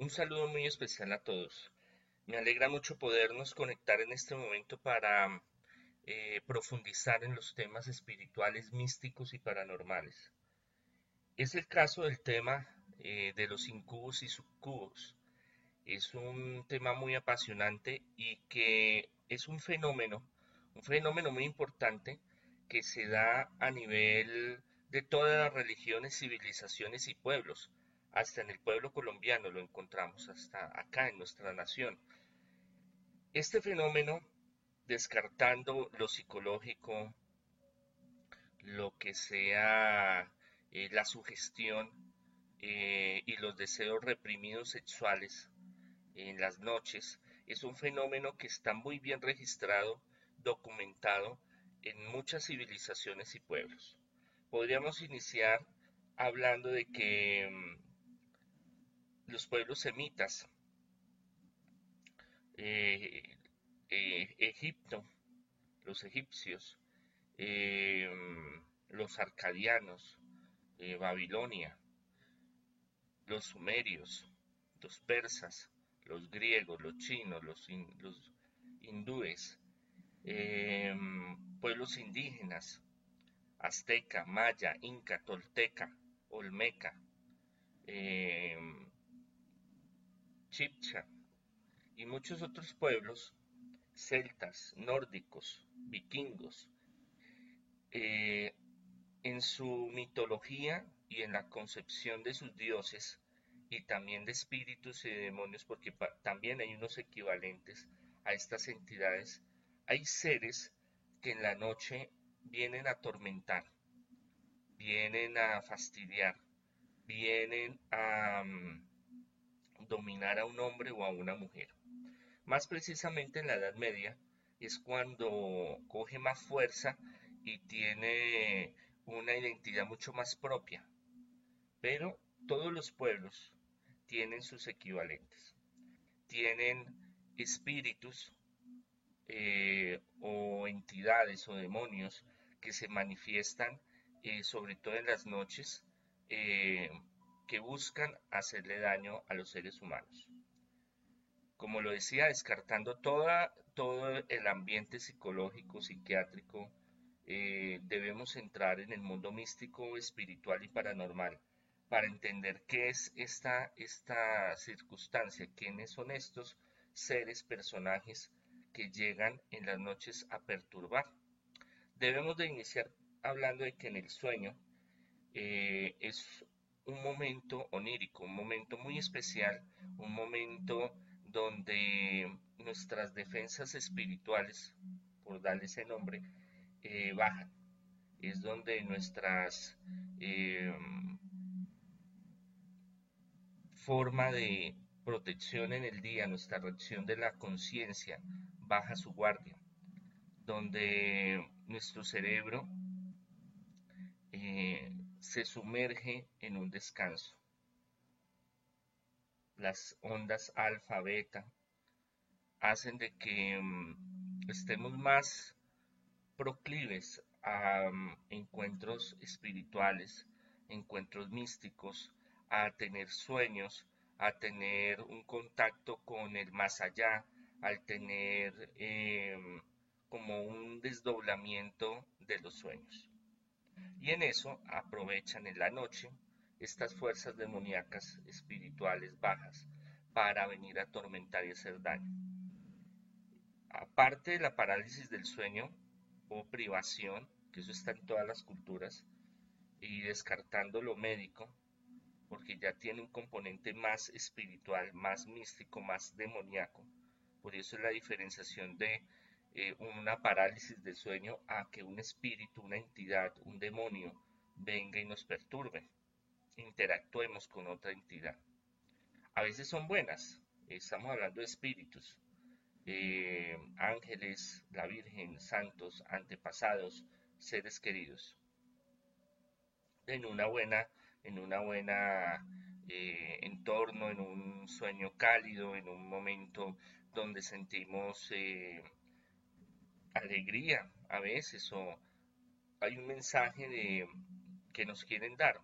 Un saludo muy especial a todos. Me alegra mucho podernos conectar en este momento para eh, profundizar en los temas espirituales, místicos y paranormales. Es el caso del tema eh, de los incubos y subcubos. Es un tema muy apasionante y que es un fenómeno, un fenómeno muy importante que se da a nivel de todas las religiones, civilizaciones y pueblos hasta en el pueblo colombiano lo encontramos, hasta acá en nuestra nación. Este fenómeno, descartando lo psicológico, lo que sea eh, la sugestión eh, y los deseos reprimidos sexuales en las noches, es un fenómeno que está muy bien registrado, documentado en muchas civilizaciones y pueblos. Podríamos iniciar hablando de que mm, los pueblos semitas, eh, eh, Egipto, los egipcios, eh, los arcadianos, Babilonia, los sumerios, los persas, los griegos, los chinos, los, los hindúes, pueblos indígenas, azteca, maya, inca, tolteca, olmeca, Chipcha y muchos otros pueblos celtas, nórdicos, vikingos, eh, en su mitología y en la concepción de sus dioses y también de espíritus y demonios, porque también hay unos equivalentes a estas entidades, hay seres que en la noche vienen a atormentar, vienen a fastidiar, vienen a... Mm, dominar a un hombre o a una mujer. Más precisamente en la Edad Media es cuando coge más fuerza y tiene una identidad mucho más propia. Pero todos los pueblos tienen sus equivalentes. Tienen espíritus eh, o entidades o demonios que se manifiestan eh, sobre todo en las noches eh, que buscan hacerle daño a los seres humanos. Como lo decía, descartando todo el ambiente psicológico, psiquiátrico, eh, debemos entrar en el mundo místico, espiritual y paranormal para entender qué es esta, esta circunstancia, quiénes son estos seres, personajes que llegan en las noches a perturbar. Debemos de iniciar hablando de que en el sueño eh, es un momento onírico, un momento muy especial, un momento donde nuestras defensas espirituales, por darle ese nombre, eh, bajan. Es donde nuestras eh, forma de protección en el día, nuestra reacción de la conciencia baja su guardia, donde nuestro cerebro eh, se sumerge en un descanso. Las ondas alfa, beta, hacen de que mm, estemos más proclives a mm, encuentros espirituales, encuentros místicos, a tener sueños, a tener un contacto con el más allá, al tener em, como un desdoblamiento de los sueños. Y en eso aprovechan en la noche estas fuerzas demoníacas espirituales bajas para venir a atormentar y hacer daño. Aparte de la parálisis del sueño o privación, que eso está en todas las culturas, y descartando lo médico, porque ya tiene un componente más espiritual, más místico, más demoníaco. Por eso es la diferenciación de eh, una parálisis del sueño a que un espíritu, una entidad, un demonio venga y nos perturbe. Interactuemos con otra entidad. A veces son buenas, estamos hablando de espíritus, eh, ángeles, la Virgen, santos, antepasados, seres queridos. En una buena, en una buena eh, entorno, en un sueño cálido, en un momento donde sentimos alegría a veces o hay un mensaje de, que nos quieren dar,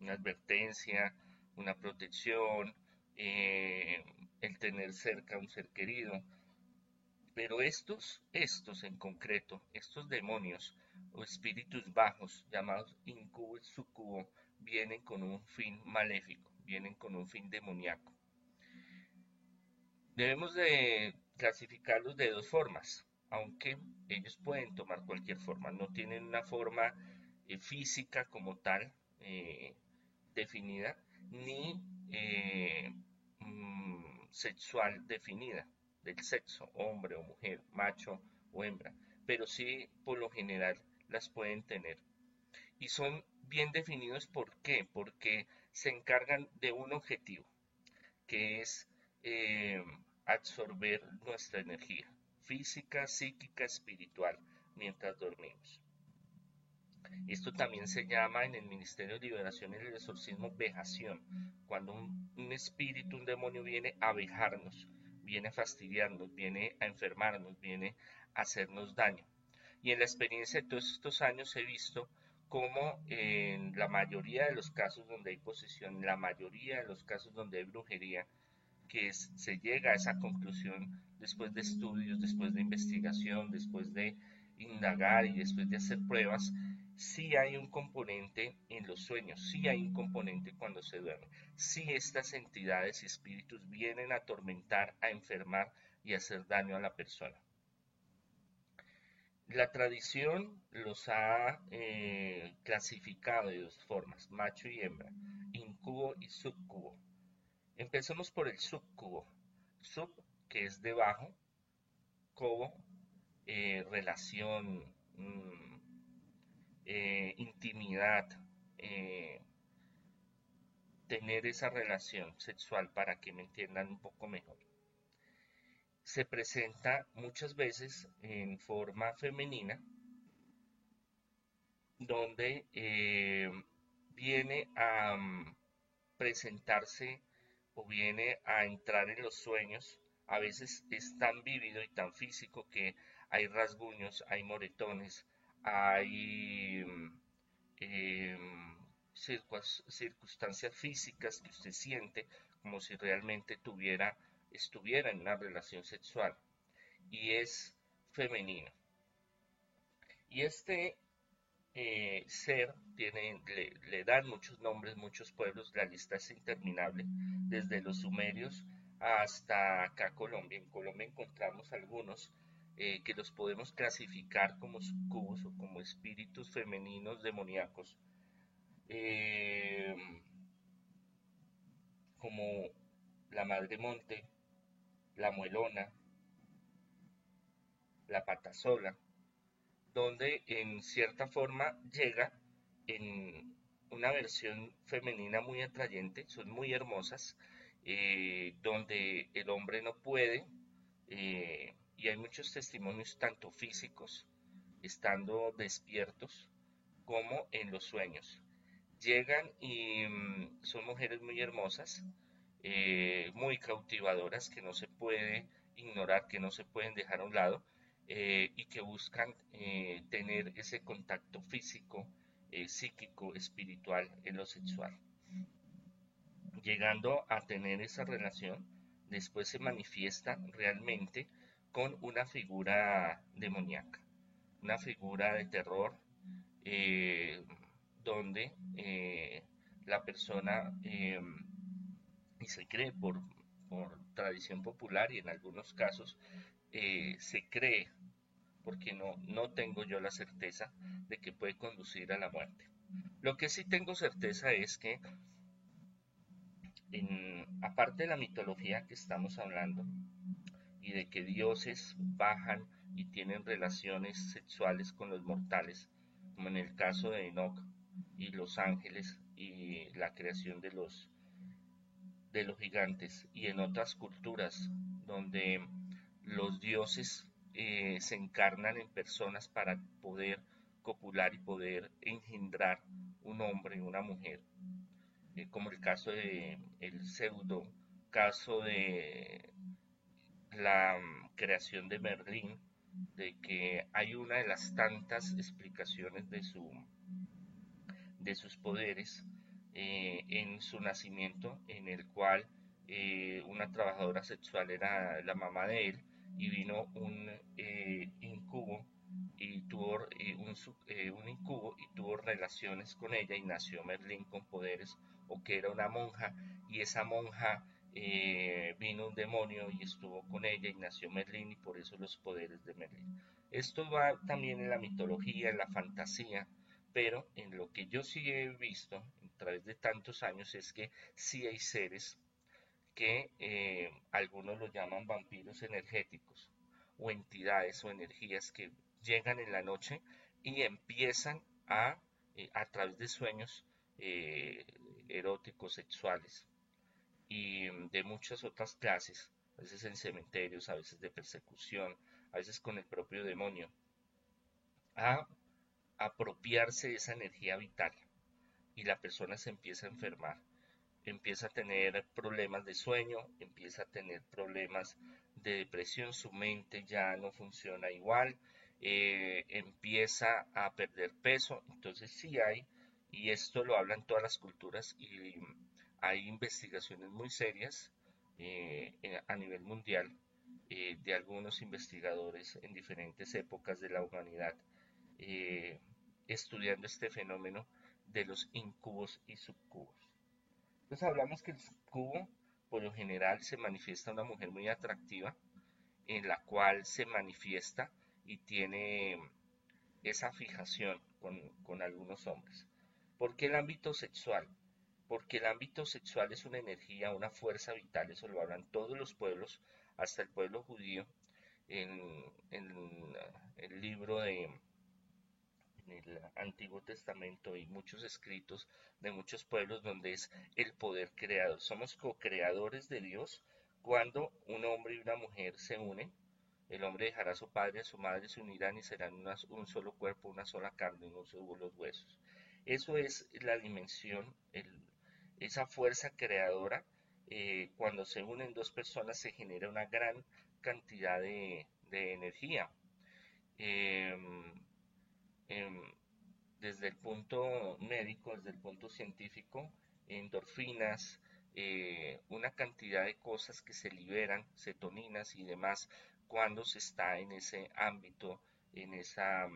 una advertencia, una protección, eh, el tener cerca a un ser querido. Pero estos, estos en concreto, estos demonios o espíritus bajos llamados incubo y sucubo, vienen con un fin maléfico, vienen con un fin demoníaco. Debemos de clasificarlos de dos formas, aunque ellos pueden tomar cualquier forma, no tienen una forma eh, física como tal eh, definida, ni eh, mm, sexual definida, del sexo, hombre o mujer, macho o hembra, pero sí por lo general las pueden tener. Y son bien definidos, ¿por qué? Porque se encargan de un objetivo, que es absorber nuestra energía física, psíquica, espiritual, mientras dormimos. Esto también se llama en el Ministerio de Liberación y el Exorcismo vejación, cuando un, espíritu, un demonio viene a vejarnos, viene a fastidiarnos, viene a enfermarnos, viene a hacernos daño. Y en la experiencia de todos estos años he visto cómo en la mayoría de los casos donde hay posesión, la mayoría de los casos donde hay brujería, que se llega a esa conclusión después de estudios, después de investigación, después de indagar y después de hacer pruebas, sí hay un componente en los sueños, sí hay un componente cuando se duerme, sí estas entidades y espíritus vienen a atormentar, a enfermar y a hacer daño a la persona. La tradición los ha eh, clasificado de dos formas, macho y hembra, incubo y subcubo. Empecemos por el subcubo. Sub, que es debajo, cubo, eh, relación, mm, eh, intimidad, tener esa relación sexual para que me entiendan un poco mejor se presenta muchas veces en forma femenina, donde eh, viene a mm, presentarse o viene a entrar en los sueños. A veces es tan vívido y tan físico que hay rasguños, hay moretones, hay em, circunstancias físicas que usted siente como si realmente tuviera estuviera en una relación sexual y es femenino. Y este eh, ser tiene, le, dan muchos nombres, muchos pueblos, la lista es interminable, desde los sumerios hasta acá Colombia. En Colombia encontramos algunos eh, que los podemos clasificar como sucubos o como espíritus femeninos demoníacos, eh, como la Madre Monte, la muelona, la patasola, donde en cierta forma llega en una versión femenina muy atrayente, son muy hermosas, eh, donde el hombre no puede, eh, y hay muchos testimonios tanto físicos, estando despiertos, como en los sueños. Llegan y mm, son mujeres muy hermosas, eh, muy cautivadoras que no se puede ignorar, que no se pueden dejar a un lado y que buscan tener ese contacto físico, psíquico, espiritual en lo sexual. Llegando a tener esa relación, después se manifiesta realmente con una figura demoníaca, una figura de terror, donde la persona y se cree por, tradición popular y en algunos casos eh, se cree, porque no, no tengo yo la certeza de que puede conducir a la muerte. Lo que sí tengo certeza es que, aparte de la mitología que estamos hablando, y de que dioses bajan y tienen relaciones sexuales con los mortales, como en el caso de Enoch y los ángeles y la creación de los de los gigantes y en otras culturas donde los dioses eh, se encarnan en personas para poder copular y poder engendrar un hombre y una mujer, eh, como el caso de el pseudo caso de la mm, creación de Merlín, de que hay una de las tantas explicaciones de su de sus poderes eh, en su nacimiento, en el cual eh, una trabajadora sexual era la mamá de él y vino un eh, incubo y tuvo un, un, incubo y tuvo relaciones con ella y nació Merlín con poderes o que era una monja y esa monja vino un demonio y estuvo con ella y nació Merlín y por eso los poderes de Merlín. Esto va también en la mitología, en la fantasía, pero en lo que yo sí he visto a través de tantos años es que sí hay seres que eh, algunos lo llaman vampiros energéticos o entidades o energías que llegan en la noche y empiezan a, eh, a través de sueños eh, eróticos, sexuales y de muchas otras clases, a veces en cementerios, a veces de persecución, a veces con el propio demonio, a apropiarse de esa energía vital. Y la persona se empieza a enfermar, empieza a tener problemas de sueño, empieza a tener problemas de depresión, su mente ya no funciona igual, eh, empieza a perder peso, entonces sí hay, y esto lo hablan todas las culturas y hay investigaciones muy serias eh, a nivel mundial eh, de algunos investigadores en diferentes épocas de la humanidad estudiando este fenómeno de los incubos y subcubos. Entonces hablamos que el subcubo por lo general se manifiesta una mujer muy atractiva en la cual se manifiesta y tiene esa fijación con algunos hombres. ¿Por qué el ámbito sexual? Porque el ámbito sexual es una energía, una fuerza vital, eso lo hablan todos los pueblos, hasta el pueblo judío, en, en el libro de, el Antiguo Testamento y muchos escritos de muchos pueblos donde es el poder creador. Somos co-creadores de Dios cuando un hombre y una mujer se unen. El hombre dejará a su padre a su madre, se unirán y serán un solo cuerpo, una sola carne, unos los huesos. Eso es la dimensión, esa fuerza creadora. Eh, cuando se unen dos personas se genera una gran cantidad de, energía. Em, Em, desde el punto médico, desde el punto científico, endorfinas, eh, una cantidad de cosas que se liberan, cetoninas y demás, cuando se está en ese ámbito, en esa,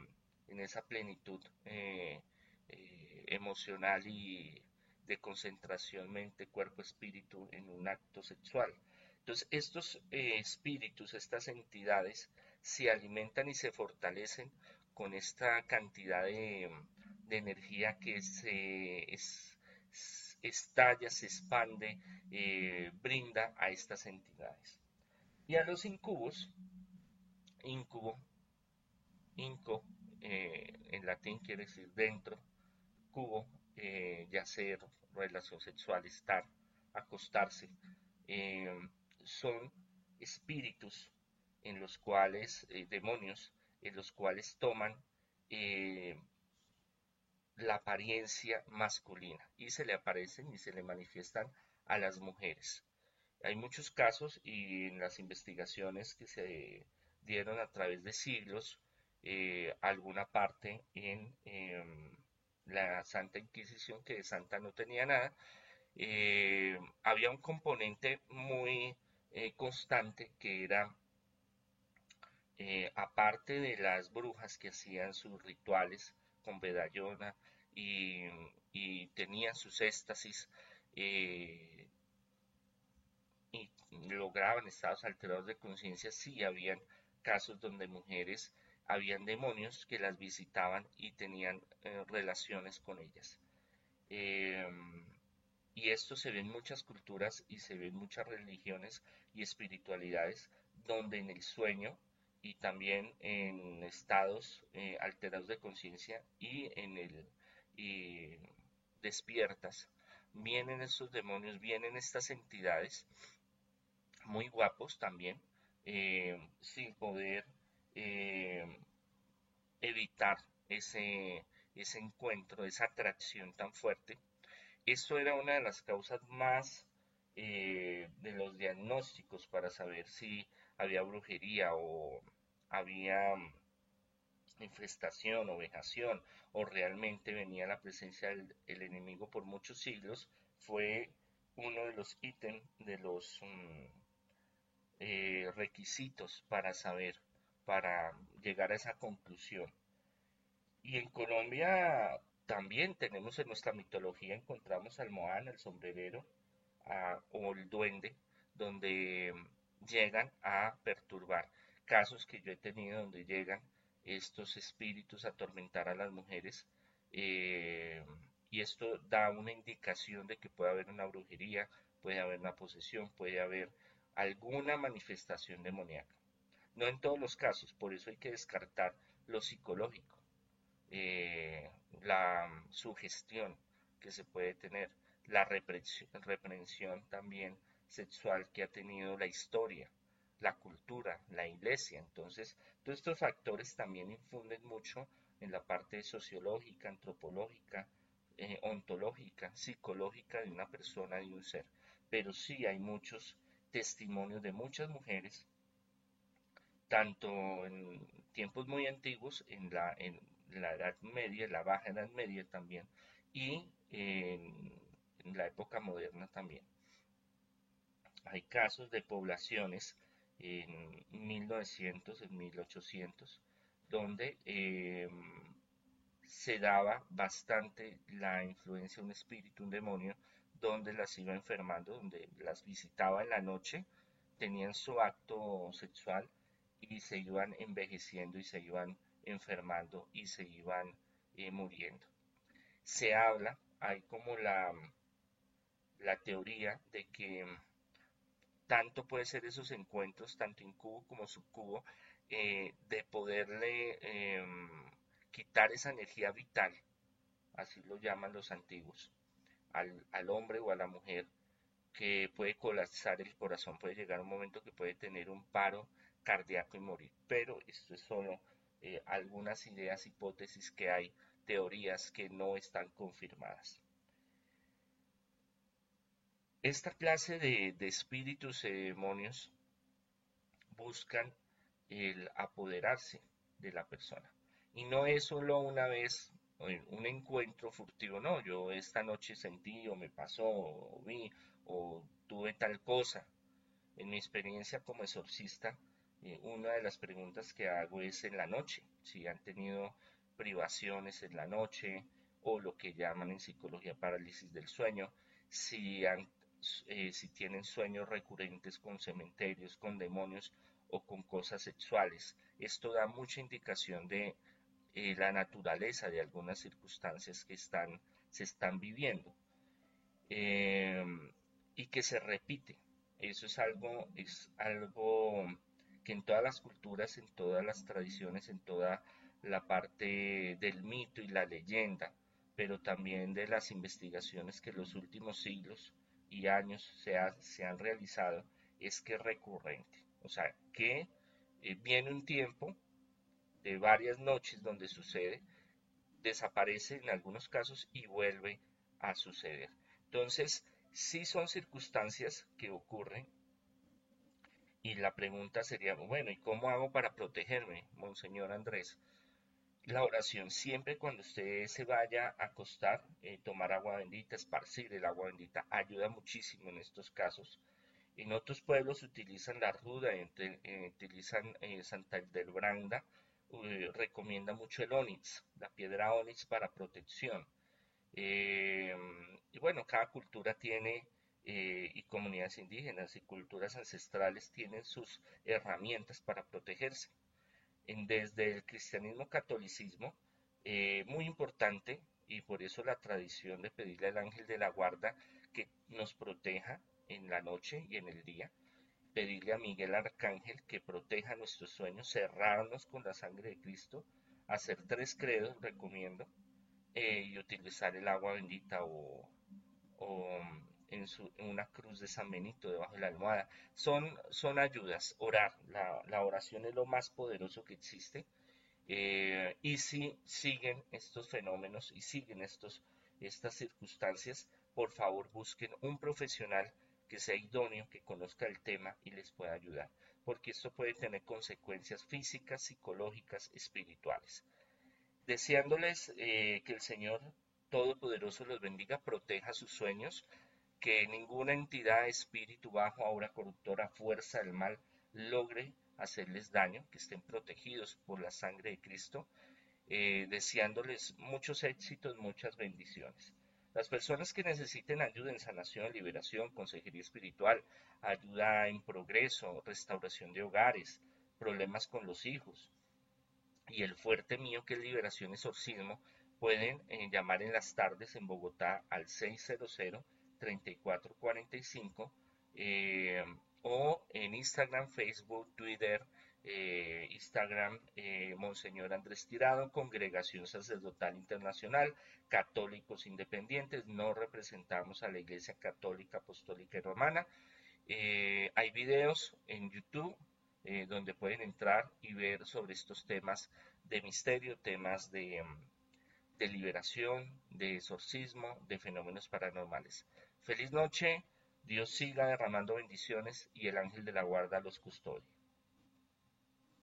en esa plenitud eh, eh, emocional y de concentración mente, cuerpo, espíritu en un acto sexual. Entonces, estos espíritus, estas entidades, se alimentan y se fortalecen con esta cantidad de, energía que se estalla, se expande, eh, brinda a estas entidades. Y a los incubos, incubo, inco, eh, en latín quiere decir dentro, eh, yacer, relación sexual, estar, acostarse, son espíritus en los cuales, demonios, en los cuales toman eh, la apariencia masculina y se le aparecen y se le manifiestan a las mujeres. Hay muchos casos y en las investigaciones que se dieron a través de siglos, eh, alguna parte en em, la Santa Inquisición, que de Santa no tenía nada, eh, había un componente muy constante que era eh, aparte de las brujas que hacían sus rituales con Bedayona y, tenían sus éxtasis eh, y lograban estados alterados de conciencia, sí habían casos donde mujeres, habían demonios que las visitaban y tenían eh, relaciones con ellas. y esto se ve en muchas culturas y se ve en muchas religiones y espiritualidades donde en el sueño y también en estados eh, alterados de conciencia y en el despiertas vienen estos demonios vienen estas entidades muy guapos también eh, sin poder eh, evitar ese ese encuentro esa atracción tan fuerte. Esto era una de las causas más de los diagnósticos para saber si había brujería o había infestación o vejación o realmente venía la presencia del enemigo por muchos siglos fue uno de los ítems, de los mm, eh, requisitos para saber, para llegar a esa conclusión. Y en Colombia también tenemos en nuestra mitología, encontramos al Moán, el sombrerero, o el duende, donde llegan a perturbar. Casos que yo he tenido donde llegan estos espíritus a atormentar a las mujeres. Eh, y esto da una indicación de que puede haber una brujería, puede haber una posesión, puede haber alguna manifestación demoníaca. No en todos los casos, por eso hay que descartar lo psicológico, eh, la sugestión que se puede tener, la reprensión también sexual que ha tenido la historia, la cultura, la iglesia. Entonces, todos estos factores también infunden mucho en la parte sociológica, antropológica, eh, ontológica, psicológica de una persona, de un ser. Pero sí hay muchos testimonios de muchas mujeres, tanto en tiempos muy antiguos, en la, en la Edad Media, la Baja Edad Media también, y en la época moderna también. Hay casos de poblaciones en 1900, en 1800, donde em, se daba bastante la influencia de un espíritu, un demonio, donde las iba enfermando, donde las visitaba en la noche, tenían su acto sexual y se iban envejeciendo y se iban enfermando y se iban eh, muriendo. Se habla, hay como la, la teoría de que tanto puede ser esos encuentros, tanto incubo como subcubo, eh, de poderle em, quitar esa energía vital, así lo llaman los antiguos, al, al, hombre o a la mujer, que puede colapsar el corazón, puede llegar un momento que puede tener un paro cardíaco y morir. Pero esto es solo eh, algunas ideas, hipótesis que hay, teorías que no están confirmadas. Esta clase de, espíritus y demonios buscan el apoderarse de la persona. Y no es solo una vez un encuentro furtivo, no, yo esta noche sentí o me pasó o vi o tuve tal cosa. En mi experiencia como exorcista, eh, una de las preguntas que hago es en la noche, si han tenido privaciones en la noche o lo que llaman en psicología parálisis del sueño, si han eh, si tienen sueños recurrentes con cementerios, con demonios o con cosas sexuales. Esto da mucha indicación de eh, la naturaleza de algunas circunstancias que están, se están viviendo em, y que se repite. Eso es algo, es algo que en todas las culturas, en todas las tradiciones, en toda la parte del mito y la leyenda, pero también de las investigaciones que en los últimos siglos y años se, han realizado es que es recurrente. O sea, que eh, viene un tiempo de varias noches donde sucede, desaparece en algunos casos y vuelve a suceder. Entonces, sí son circunstancias que ocurren y la pregunta sería, bueno, ¿y cómo hago para protegerme, Monseñor Andrés? la oración siempre cuando usted se vaya a acostar, eh, tomar agua bendita, esparcir el agua bendita, ayuda muchísimo en estos casos. En otros pueblos utilizan la ruda, eh, utilizan eh, Santa Branda, recomienda mucho el onix, la piedra onix para protección. y bueno, cada cultura tiene, y comunidades indígenas y culturas ancestrales tienen sus herramientas para protegerse. Desde el cristianismo catolicismo, eh, muy importante, y por eso la tradición de pedirle al ángel de la guarda que nos proteja en la noche y en el día, pedirle a Miguel Arcángel que proteja nuestros sueños, cerrarnos con la sangre de Cristo, hacer tres credos, recomiendo, eh, y utilizar el agua bendita o en, una cruz de San Benito debajo de la almohada. Son, son ayudas, orar. La, oración es lo más poderoso que existe. Eh, y si siguen estos fenómenos y siguen estos, estas circunstancias, por favor busquen un profesional que sea idóneo, que conozca el tema y les pueda ayudar, porque esto puede tener consecuencias físicas, psicológicas, espirituales. Deseándoles eh, que el Señor Todopoderoso los bendiga, proteja sus sueños, que ninguna entidad, espíritu bajo, obra corruptora, fuerza del mal logre hacerles daño, que estén protegidos por la sangre de Cristo, eh, deseándoles muchos éxitos, muchas bendiciones. Las personas que necesiten ayuda en sanación, liberación, consejería espiritual, ayuda en progreso, restauración de hogares, problemas con los hijos y el fuerte mío que es liberación exorcismo, pueden eh, llamar en las tardes en Bogotá al 600-3445 eh, o en Instagram, Facebook, Twitter, eh, Instagram, Monseñor Andrés Tirado, Congregación Sacerdotal Internacional, Católicos Independientes, no representamos a la Iglesia Católica, Apostólica y Romana. hay videos en YouTube donde pueden entrar y ver sobre estos temas de misterio, temas de de liberación, de exorcismo, de fenómenos paranormales. Feliz noche, Dios siga derramando bendiciones y el ángel de la guarda los custodia.